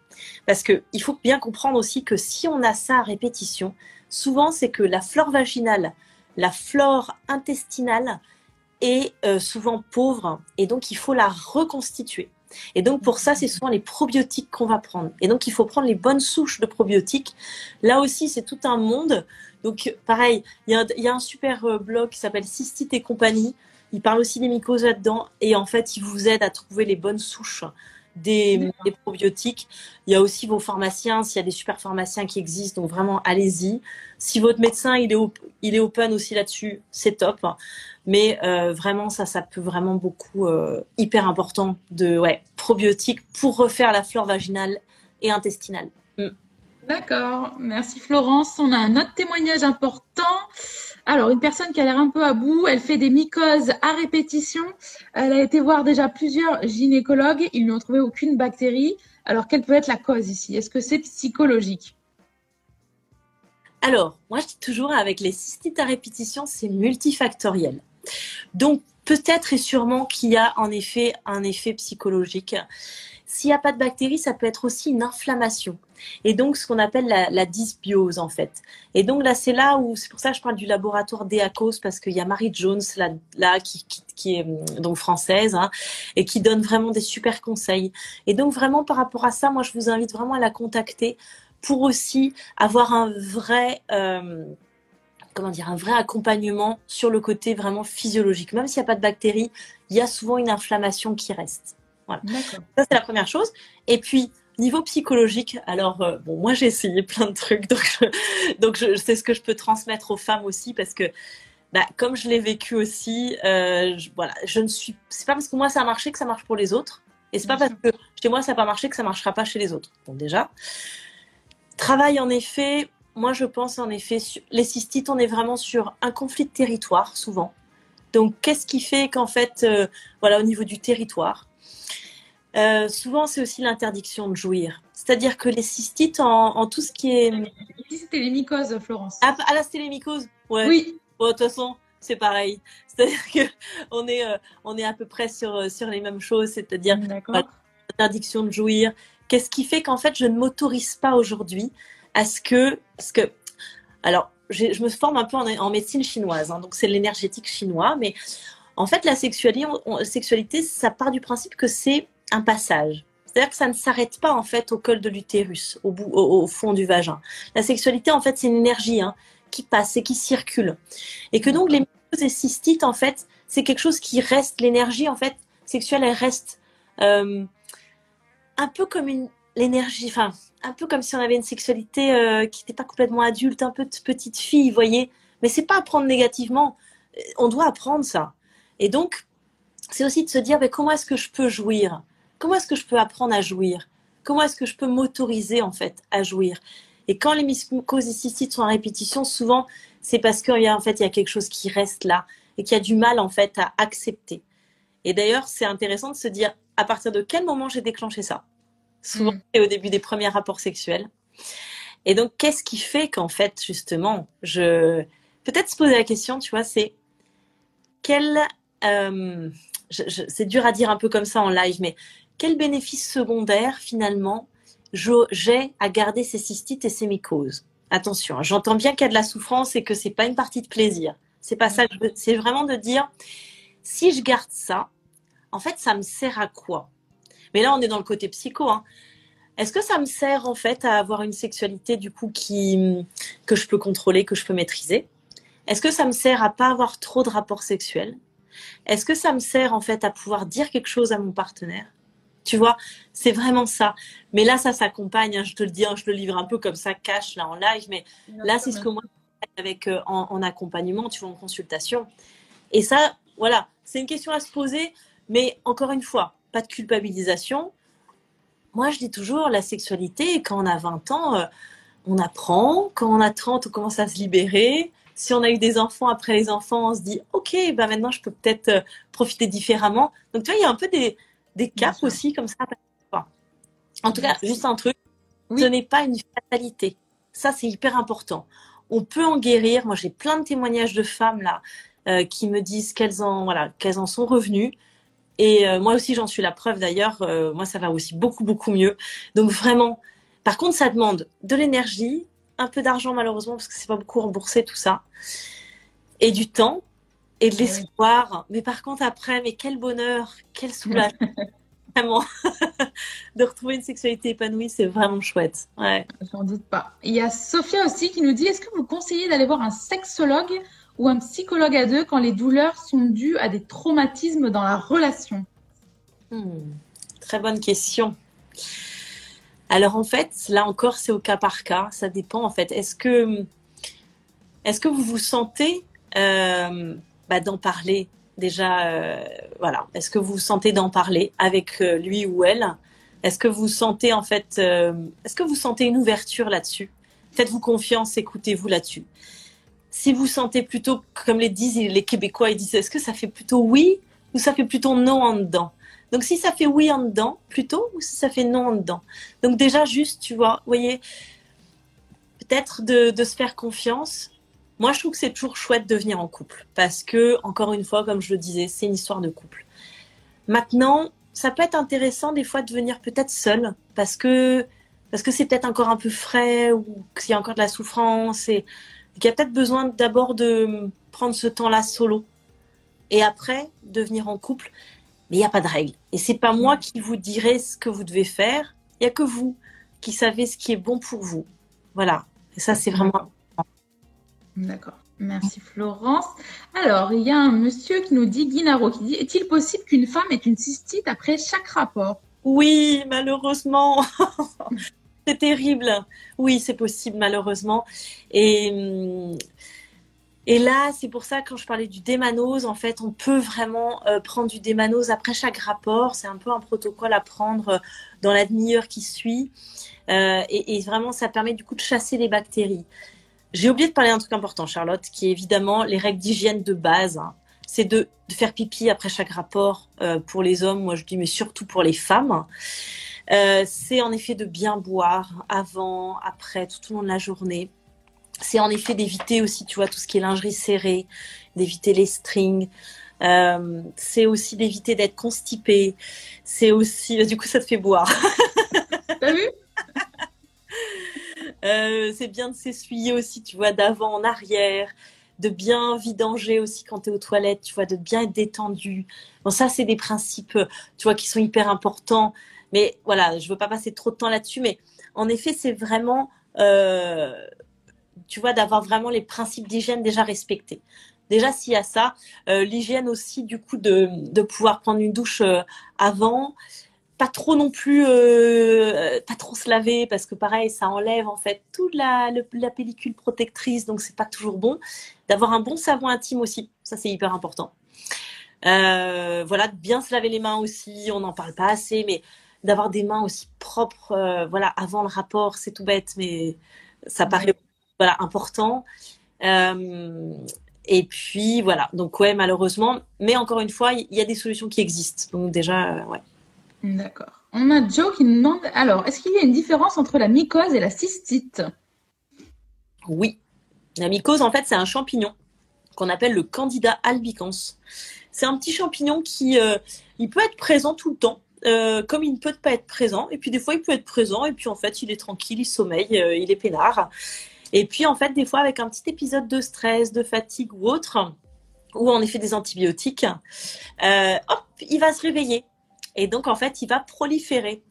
parce que il faut bien comprendre aussi que si on a ça à répétition, souvent c'est que la flore vaginale la flore intestinale est euh, souvent pauvre et donc il faut la reconstituer. Et donc pour ça, c'est souvent les probiotiques qu'on va prendre. Et donc il faut prendre les bonnes souches de probiotiques. Là aussi, c'est tout un monde. Donc pareil, il y, a un super euh, blog qui s'appelle Cystite et compagnie. Il parle aussi des mycoses là-dedans et en fait, il vous aide à trouver les bonnes souches des, probiotiques. Il y a aussi vos pharmaciens, s'il y a des super pharmaciens qui existent, donc vraiment allez-y. Si votre médecin il est, il est open aussi là-dessus, c'est top. Mais euh, vraiment, ça, ça peut vraiment beaucoup, euh, hyper important de ouais, probiotiques pour refaire la flore vaginale et intestinale. Mm. D'accord, merci Florence. On a un autre témoignage important. Alors, une personne qui a l'air un peu à bout, elle fait des mycoses à répétition. Elle a été voir déjà plusieurs gynécologues. Ils n'ont trouvé aucune bactérie. Alors, quelle peut être la cause ici? Est-ce que c'est psychologique? Alors, moi, je dis toujours, avec les cystites à répétition, c'est multifactoriel. Donc, peut-être et sûrement qu'il y a en effet un effet psychologique. S'il n'y a pas de bactéries, ça peut être aussi une inflammation. Et donc, ce qu'on appelle la, dysbiose, en fait. Et donc, là, c'est là où, c'est pour ça que je parle du laboratoire Deacos, parce qu'il y a Marie Jones, là, qui, est hum, donc française, hein, et qui donne vraiment des super conseils. Et donc, vraiment, par rapport à ça, moi, je vous invite vraiment à la contacter pour aussi avoir un vrai... Euh, comment dire, un vrai accompagnement sur le côté vraiment physiologique. Même s'il n'y a pas de bactéries, il y a souvent une inflammation qui reste. Ça, c'est la première chose. Et puis, niveau psychologique, alors, euh, bon, moi, j'ai essayé plein de trucs, donc, je, donc je, sais ce que je peux transmettre aux femmes aussi, parce que, bah, comme je l'ai vécu aussi, euh, je, voilà, je ne suis, c'est pas parce que moi ça a marché que ça marche pour les autres, et c'est pas parce que chez moi ça n'a pas marché que ça marchera pas chez les autres. Bon, déjà, travail en effet, moi je pense en effet, les cystites, on est vraiment sur un conflit de territoire souvent. Donc, qu'est-ce qui fait qu'en fait, euh, voilà, au niveau du territoire, euh, souvent, c'est aussi l'interdiction de jouir. C'est-à-dire que les cystites, en, tout ce qui est. C'était les mycoses, Florence. Ah, ah là, c'était les mycoses ouais. Oui. Bon, de toute façon, c'est pareil. C'est-à-dire qu'on est, euh, on est à peu près sur, sur les mêmes choses, c'est-à-dire l'interdiction de jouir. Qu'est-ce qui fait qu'en fait, je ne m'autorise pas aujourd'hui à ce que. Parce que alors, je me forme un peu en, médecine chinoise, hein, donc c'est l'énergétique chinois, mais en fait, la sexualité, sexualité, ça part du principe que c'est un passage. C'est-à-dire que ça ne s'arrête pas en fait au col de l'utérus, au, bout, au, fond du vagin. La sexualité en fait c'est une énergie hein, qui passe et qui circule, et que donc les mycoses et cystites en fait c'est quelque chose qui reste. L'énergie en fait sexuelle elle reste euh, un peu comme une l'énergie, enfin un peu comme si on avait une sexualité euh, qui n'était pas complètement adulte, un peu de petite fille, vous voyez. Mais c'est pas à prendre négativement. On doit apprendre ça. Et donc c'est aussi de se dire mais comment est-ce que je peux jouir? Comment est-ce que je peux apprendre à jouir? Comment est-ce que je peux m'autoriser en fait à jouir? Et quand les mycoses sont en répétition, souvent c'est parce qu'il y a en fait il y a quelque chose qui reste là et qui a du mal en fait à accepter. Et d'ailleurs, c'est intéressant de se dire à partir de quel moment j'ai déclenché ça? Souvent, mm. c'est au début des premiers rapports sexuels. Et donc, qu'est-ce qui fait qu'en fait, justement, je peut-être se poser la question, tu vois, c'est quel euh, c'est dur à dire un peu comme ça en live, mais quel bénéfice secondaire finalement j'ai à garder ces cystites et ces mycoses? Attention, hein, j'entends bien qu'il y a de la souffrance et que c'est pas une partie de plaisir. C'est pas ça. C'est vraiment de dire si je garde ça, en fait, ça me sert à quoi? Mais là, on est dans le côté psycho. Hein. Est-ce que ça me sert en fait à avoir une sexualité du coup qui que je peux contrôler, que je peux maîtriser? Est-ce que ça me sert à pas avoir trop de rapports sexuels? Est-ce que ça me sert en fait à pouvoir dire quelque chose à mon partenaire? Tu vois, c'est vraiment ça. Mais là, ça s'accompagne, hein, je te le dis, hein, je le livre un peu comme ça, cash, là, en live. Mais là, c'est ce que moi, avec euh, en, accompagnement, tu vois, en consultation. Et ça, voilà, c'est une question à se poser. Mais encore une fois, pas de culpabilisation. Moi, je dis toujours, la sexualité, quand on a 20 ans, euh, on apprend. Quand on a 30, on commence à se libérer. Si on a eu des enfants après les enfants, on se dit, OK, ben maintenant, je peux peut-être euh, profiter différemment. Donc, tu vois, il y a un peu des, des caps aussi comme ça. En tout cas, juste un truc, ce n'est pas une fatalité. Ça, c'est hyper important. On peut en guérir. Moi, j'ai plein de témoignages de femmes là euh, qui me disent qu'elles en, voilà, qu'elles en sont revenues. Et euh, moi aussi, j'en suis la preuve d'ailleurs. Euh, moi, ça va aussi beaucoup, beaucoup mieux. Donc vraiment, par contre, ça demande de l'énergie, un peu d'argent malheureusement parce que c'est pas beaucoup remboursé tout ça, et du temps et de l'espoir. Mais par contre, après, mais quel bonheur, quel soulagement. vraiment. de retrouver une sexualité épanouie, c'est vraiment chouette. Ouais. J'en doute pas. Il y a Sophia aussi qui nous dit est-ce que vous conseillez d'aller voir un sexologue ou un psychologue à deux quand les douleurs sont dues à des traumatismes dans la relation hmm. Très bonne question. Alors en fait, là encore, c'est au cas par cas. Ça dépend en fait. Est-ce que, est-ce que vous vous sentez euh, bah, d'en parler déjà euh, voilà est-ce que vous sentez d'en parler avec euh, lui ou elle? Est-ce que vous sentez en fait est-ce que vous sentez une ouverture là-dessus? Faites-vous confiance écoutez-vous là-dessus si vous sentez plutôt comme les disent les Québécois ils disent est-ce que ça fait plutôt oui ou ça fait plutôt non en dedans? Donc si ça fait oui en dedans plutôt ou si ça fait non en dedans? Donc déjà juste tu vois voyez peut-être de, se faire confiance. Moi, je trouve que c'est toujours chouette de venir en couple parce que, encore une fois, comme je le disais, c'est une histoire de couple. Maintenant, ça peut être intéressant des fois de venir peut-être seul parce que parce que c'est peut-être encore un peu frais ou qu'il y a encore de la souffrance et qu'il y a peut-être besoin d'abord de prendre ce temps-là solo et après de venir en couple. Mais il n'y a pas de règle. Et c'est pas moi qui vous dirai ce que vous devez faire. Il n'y a que vous qui savez ce qui est bon pour vous. Voilà. Et ça, c'est vraiment D'accord. Merci Florence. Alors, il y a un monsieur qui nous dit, Guinaro, qui dit, est-il possible qu'une femme ait une cystite après chaque rapport? Oui, malheureusement. c'est terrible. Oui, c'est possible, malheureusement. Et, et là, c'est pour ça, quand je parlais du démanose, en fait, on peut vraiment euh, prendre du démanose après chaque rapport. C'est un peu un protocole à prendre euh, dans la demi-heure qui suit. Euh, et, vraiment, ça permet du coup de chasser les bactéries. J'ai oublié de parler d'un truc important, Charlotte, qui est évidemment les règles d'hygiène de base. Hein. C'est de, faire pipi après chaque rapport pour les hommes, moi je dis, mais surtout pour les femmes. Euh, c'est en effet de bien boire avant, après, tout au long de la journée. C'est en effet d'éviter aussi, tu vois, tout ce qui est lingerie serrée, d'éviter les strings. Euh, c'est aussi d'éviter d'être constipé. C'est aussi, du coup, ça te fait boire. T'as vu? Euh, c'est bien de s'essuyer aussi, tu vois, d'avant en arrière, de bien vidanger aussi quand tu es aux toilettes, tu vois, de bien être détendu. Bon, ça, c'est des principes, tu vois, qui sont hyper importants. Mais voilà, je veux pas passer trop de temps là-dessus, mais en effet, c'est vraiment, euh, tu vois, d'avoir vraiment les principes d'hygiène déjà respectés. Déjà, s'il y a ça, euh, l'hygiène aussi, du coup, de, de pouvoir prendre une douche avant, pas trop non plus, euh, pas trop se laver parce que pareil, ça enlève en fait toute la, la pellicule protectrice, donc c'est pas toujours bon. D'avoir un bon savon intime aussi, ça c'est hyper important. Euh, voilà, bien se laver les mains aussi, on n'en parle pas assez, mais d'avoir des mains aussi propres, euh, voilà, avant le rapport, c'est tout bête, mais ça paraît voilà important. et puis voilà, donc ouais, malheureusement, mais encore une fois, il y a des solutions qui existent, donc déjà, ouais. D'accord. On a Joe qui demande alors, est-ce qu'il y a une différence entre la mycose et la cystite? Oui. La mycose, en fait, c'est un champignon qu'on appelle le Candida albicans. C'est un petit champignon qui euh, il peut être présent tout le temps euh, comme il ne peut pas être présent. Et puis des fois, il peut être présent et puis en fait, il est tranquille, il sommeille, euh, il est peinard. Et puis en fait, des fois, avec un petit épisode de stress, de fatigue ou autre, ou en effet des antibiotiques, euh, hop, il va se réveiller. Et donc en fait, il va proliférer.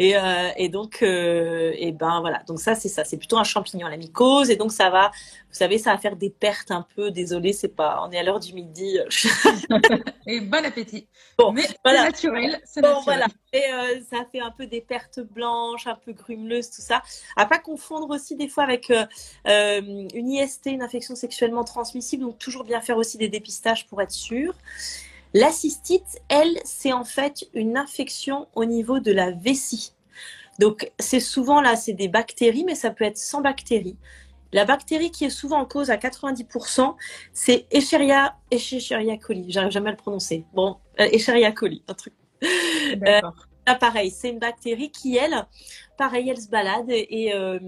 Et, euh, et donc, euh, et ben voilà. Donc ça, c'est ça. C'est plutôt un champignon à la mycose. Et donc ça va, vous savez, ça va faire des pertes un peu. Désolé, c'est pas. On est à l'heure du midi. et bon appétit. Bon, mais voilà. c'est naturel. Bon, naturel. voilà. Et euh, ça fait un peu des pertes blanches, un peu grumeleuses, tout ça. À pas confondre aussi des fois avec euh, une IST, une infection sexuellement transmissible. Donc toujours bien faire aussi des dépistages pour être sûr. La cystite, elle, c'est en fait une infection au niveau de la vessie. Donc, c'est souvent là, c'est des bactéries, mais ça peut être sans bactéries. La bactérie qui est souvent en cause à 90%, c'est Escherichia, Escherichia coli. J'arrive jamais à le prononcer. Bon, euh, Escherichia coli, un truc. Euh, là, pareil, c'est une bactérie qui, elle, pareil, elle se balade et, et euh,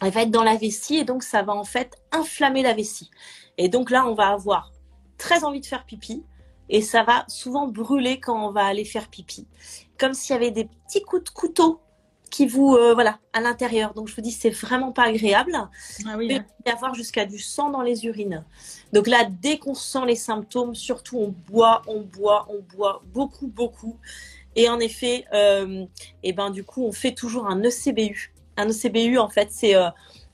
elle va être dans la vessie et donc ça va en fait inflammer la vessie. Et donc là, on va avoir très envie de faire pipi et ça va souvent brûler quand on va aller faire pipi. Comme s'il y avait des petits coups de couteau qui vous, euh, voilà, à l'intérieur. Donc je vous dis, c'est vraiment pas agréable. Ah oui, Il peut y avoir jusqu'à du sang dans les urines. Donc là, dès qu'on sent les symptômes, surtout on boit, on boit, on boit beaucoup, beaucoup. Et en effet, euh, et ben du coup, on fait toujours un ECBU. Un ECBU, en fait, c'est euh,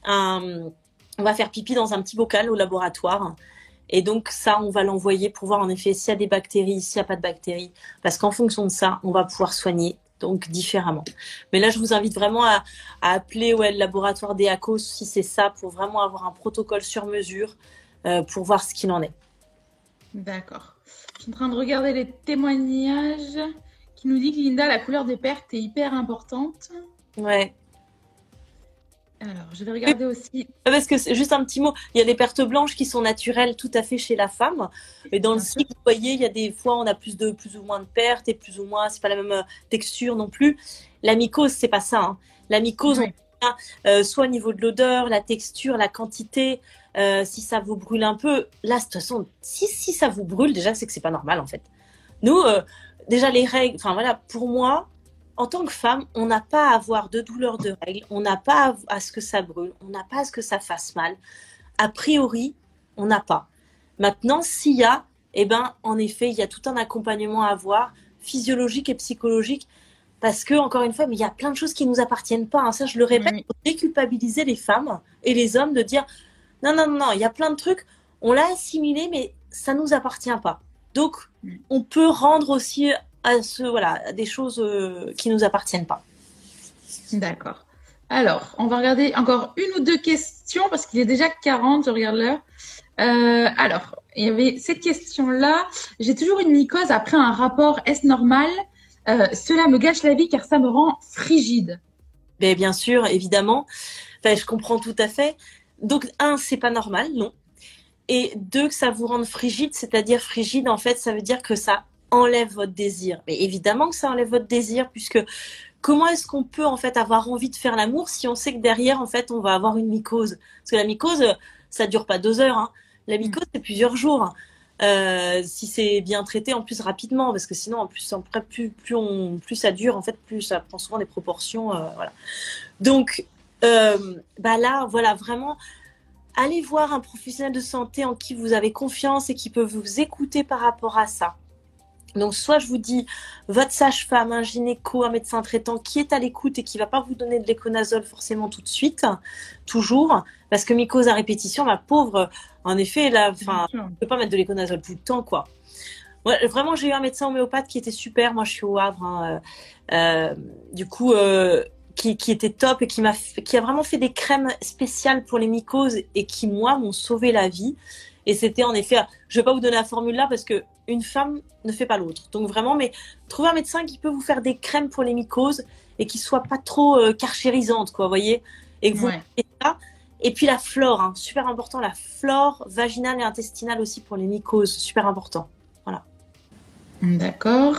un. On va faire pipi dans un petit bocal au laboratoire. Et donc ça, on va l'envoyer pour voir en effet s'il y a des bactéries, s'il n'y a pas de bactéries, parce qu'en fonction de ça, on va pouvoir soigner donc différemment. Mais là, je vous invite vraiment à, à appeler ouais, le laboratoire d'EACOS si c'est ça, pour vraiment avoir un protocole sur mesure euh, pour voir ce qu'il en est. D'accord. Je suis en train de regarder les témoignages qui nous dit que Linda, la couleur des pertes est hyper importante. Ouais. Alors, je vais regarder aussi. Parce que c'est juste un petit mot. Il y a des pertes blanches qui sont naturelles tout à fait chez la femme. Et dans le cycle, vous voyez, il y a des fois, on a plus de plus ou moins de pertes et plus ou moins, c'est pas la même texture non plus. La mycose, c'est pas ça. Hein. La mycose, on a, euh, soit au niveau de l'odeur, la texture, la quantité. euh, si ça vous brûle un peu, là, de toute façon, si, si ça vous brûle, déjà, c'est que c'est pas normal en fait. Nous, euh, déjà, les règles, enfin voilà, pour moi, en tant que femme, on n'a pas à avoir de douleur de règles, on n'a pas à, à ce que ça brûle, on n'a pas à ce que ça fasse mal. A priori, on n'a pas. Maintenant, s'il y a, eh ben, en effet, il y a tout un accompagnement à avoir, physiologique et psychologique, parce que, encore une fois, il y a plein de choses qui nous appartiennent pas. hein. Ça, je le répète, pour déculpabiliser les femmes et les hommes de dire, non, non, non, non, il y a plein de trucs, on l'a assimilé, mais ça nous appartient pas. Donc, on peut rendre aussi à ce, voilà, à des choses euh, qui nous appartiennent pas. D'accord. Alors, on va regarder encore une ou deux questions parce qu'il est déjà 40, je regarde l'heure. Euh, alors, il y avait cette question-là. J'ai toujours une mycose après un rapport. Est-ce normal? Euh, Cela me gâche la vie car ça me rend frigide. Mais bien sûr, évidemment. Enfin, je comprends tout à fait. Donc, un, c'est pas normal, non. Et deux, que ça vous rende frigide, c'est-à-dire frigide, en fait, ça veut dire que ça enlève votre désir. Mais évidemment que ça enlève votre désir, puisque comment est-ce qu'on peut, en fait, avoir envie de faire l'amour si on sait que derrière, en fait, on va avoir une mycose? Parce que la mycose, ça dure pas deux heures. Hein. La mycose, c'est plusieurs jours. Euh, si c'est bien traité, en plus rapidement, parce que sinon, en plus, après, plus, plus, on, plus ça dure, en fait, plus ça prend souvent des proportions. euh, voilà. Donc, euh, bah là, voilà, vraiment, allez voir un professionnel de santé en qui vous avez confiance et qui peut vous écouter par rapport à ça. Donc, soit je vous dis, votre sage-femme, un gynéco, un médecin traitant qui est à l'écoute et qui va pas vous donner de l'éconazole forcément tout de suite, toujours, parce que mycose à répétition, ma pauvre, en effet, là, enfin, on peut pas mettre de l'éconazole tout le temps, quoi. Ouais, vraiment, j'ai eu un médecin homéopathe qui était super. Moi, je suis au Havre. hein, euh, euh, du coup, euh, qui, qui était top et qui m'a, qui a vraiment fait des crèmes spéciales pour les mycoses et qui, moi, m'ont sauvé la vie. Et c'était en effet, je vais pas vous donner la formule là parce que une femme ne fait pas l'autre. Donc vraiment, mais trouvez un médecin qui peut vous faire des crèmes pour les mycoses et qui soit pas trop euh, carchérisante, quoi, vous voyez, et que vous Ouais. et ça. Et puis la flore, hein, super important, la flore vaginale et intestinale aussi pour les mycoses, super important. D'accord.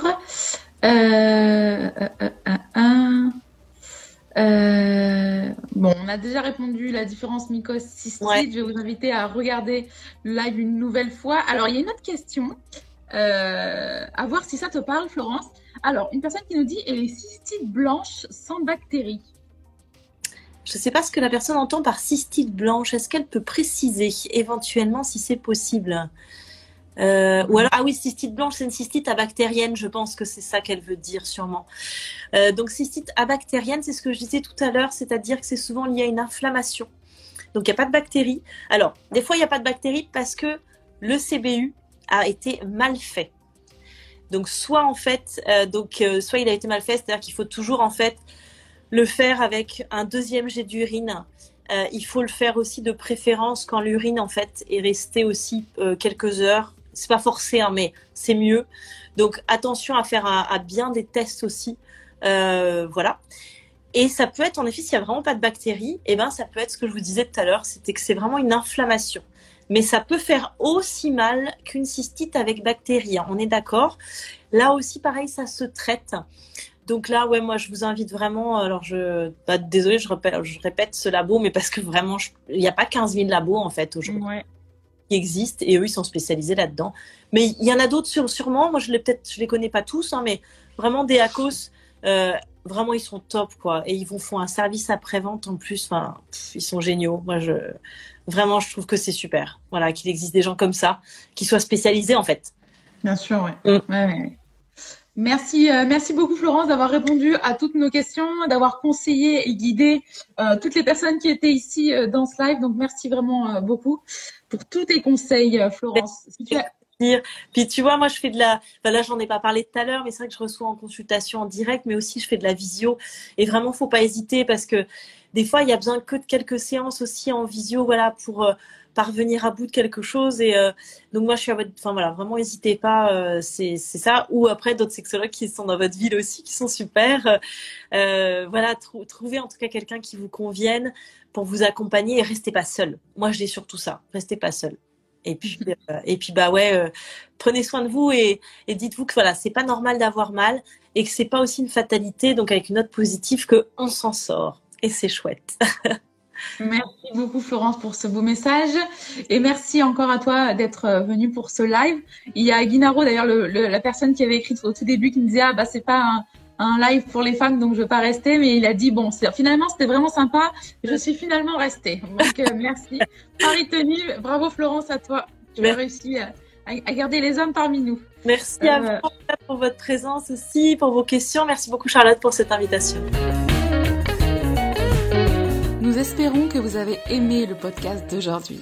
Euh, euh, euh, bon, on a déjà répondu la différence mycose cystite. Ouais. Je vais vous inviter à regarder le live une nouvelle fois. Alors, il y a une autre question. Euh, à voir si ça te parle, Florence. Alors, une personne qui nous dit, et les cystites blanches sans bactéries je ne sais pas ce que la personne entend par cystite blanche. Est-ce qu'elle peut préciser éventuellement si c'est possible? Euh, ou alors, ah oui, cystite blanche, c'est une cystite abactérienne, je pense que c'est ça qu'elle veut dire sûrement. Euh, donc, cystite abactérienne, c'est ce que je disais tout à l'heure, c'est-à-dire que c'est souvent lié à une inflammation. Donc, il n'y a pas de bactéries. Alors, des fois, il n'y a pas de bactéries parce que le CBU a été mal fait. Donc, soit en fait, euh, donc, soit il a été mal fait, c'est-à-dire qu'il faut toujours en fait le faire avec un deuxième jet d'urine. il faut le faire aussi de préférence quand l'urine en fait est restée aussi quelques heures c'est pas forcé, hein, mais c'est mieux. Donc attention à faire à, bien des tests aussi. Euh, voilà. Et ça peut être, en effet, s'il n'y a vraiment pas de bactéries, et eh ben, ça peut être ce que je vous disais tout à l'heure, c'était que c'est vraiment une inflammation. Mais ça peut faire aussi mal qu'une cystite avec bactéries. Hein. On est d'accord. Là aussi, pareil, ça se traite. Donc là, ouais, moi, je vous invite vraiment. Alors, je, bah, désolé, je répète, je répète ce labo, mais parce que vraiment, il n'y a pas 15 000 labos en fait aujourd'hui. Ouais qui existent et eux ils sont spécialisés là-dedans. Mais il y en a d'autres sûrement. Moi je les peut-être je les connais pas tous, hein, mais vraiment des Acos, euh, vraiment ils sont top quoi. Et ils vont font un service après vente en plus. Enfin, ils sont géniaux. Moi je vraiment je trouve que c'est super. Voilà qu'il existe des gens comme ça qui soient spécialisés en fait. Bien sûr, ouais. Mm. ouais, Merci, euh, merci beaucoup Florence d'avoir répondu à toutes nos questions, d'avoir conseillé et guidé euh, toutes les personnes qui étaient ici euh, dans ce live. Donc merci vraiment beaucoup pour tous tes conseils, Florence. Puis tu vois, moi je fais de la, enfin, là j'en ai pas parlé tout à l'heure, mais c'est vrai que je reçois en consultation en direct, mais aussi je fais de la visio. Et vraiment, faut pas hésiter parce que des fois il y a besoin que de quelques séances aussi en visio, voilà, pour parvenir à bout de quelque chose. Et euh, donc moi, je suis à votre, enfin voilà, vraiment n'hésitez pas, euh, c'est ça. Ou après d'autres sexologues qui sont dans votre ville aussi, qui sont super. Euh, voilà, trouvez en tout cas quelqu'un qui vous convienne pour vous accompagner et restez pas seul. Moi, je dis surtout ça, restez pas seul. Et puis, et puis bah ouais, prenez soin de vous et, et dites-vous que voilà, c'est pas normal d'avoir mal et que c'est pas aussi une fatalité. Donc avec une note positive, que on s'en sort et c'est chouette. Merci beaucoup Florence pour ce beau message et merci encore à toi d'être euh, venue pour ce live. Il y a Guinaro d'ailleurs la personne qui avait écrit au tout début qui me disait ah bah c'est pas un, live pour les femmes donc je veux pas rester mais il a dit bon finalement c'était vraiment sympa. Je suis finalement restée. Donc euh, merci. Paris tenu bravo Florence à toi. Tu as réussi à, garder les hommes parmi nous. Merci à euh, vous pour votre présence aussi pour vos questions. Merci beaucoup Charlotte pour cette invitation. Nous espérons que vous avez aimé le podcast d'aujourd'hui.